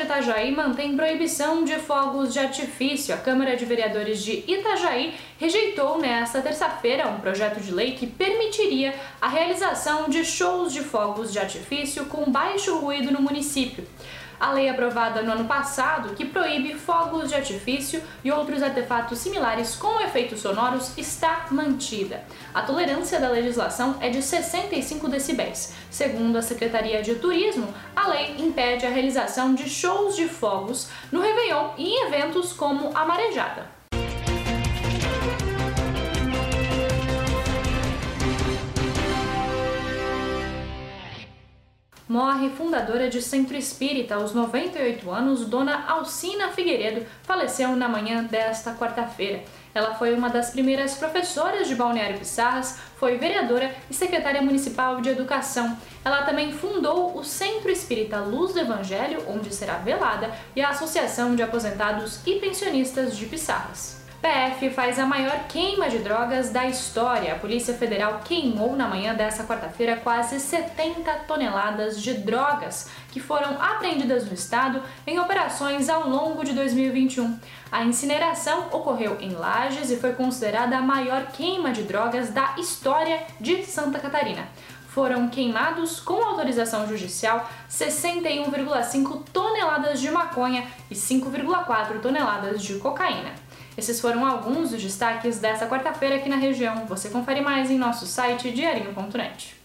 de Itajaí mantém proibição de fogos de artifício. A Câmara de Vereadores de Itajaí rejeitou nesta terça-feira um projeto de lei que permitiria a realização de shows de fogos de artifício com baixo ruído no município. A lei aprovada no ano passado, que proíbe fogos de artifício e outros artefatos similares com efeitos sonoros, está mantida. A tolerância da legislação é de 65 decibéis. Segundo a Secretaria de Turismo, a lei impede a realização de shows de fogos no Réveillon e em eventos como a Marejada. Morre fundadora de Centro Espírita aos 98 anos, Dona Alcina Figueiredo, faleceu na manhã desta quarta-feira. Ela foi uma das primeiras professoras de Balneário Pissarras, foi vereadora e secretária municipal de educação. Ela também fundou o Centro Espírita Luz do Evangelho, onde será velada, e a Associação de Aposentados e Pensionistas de Pissarras. PF faz a maior queima de drogas da história. A Polícia Federal queimou na manhã dessa quarta-feira quase 70 toneladas de drogas que foram apreendidas no estado em operações ao longo de 2021. A incineração ocorreu em Lages e foi considerada a maior queima de drogas da história de Santa Catarina foram queimados com autorização judicial 61,5 toneladas de maconha e 5,4 toneladas de cocaína. Esses foram alguns dos destaques dessa quarta-feira aqui na região. Você confere mais em nosso site diarinho.net.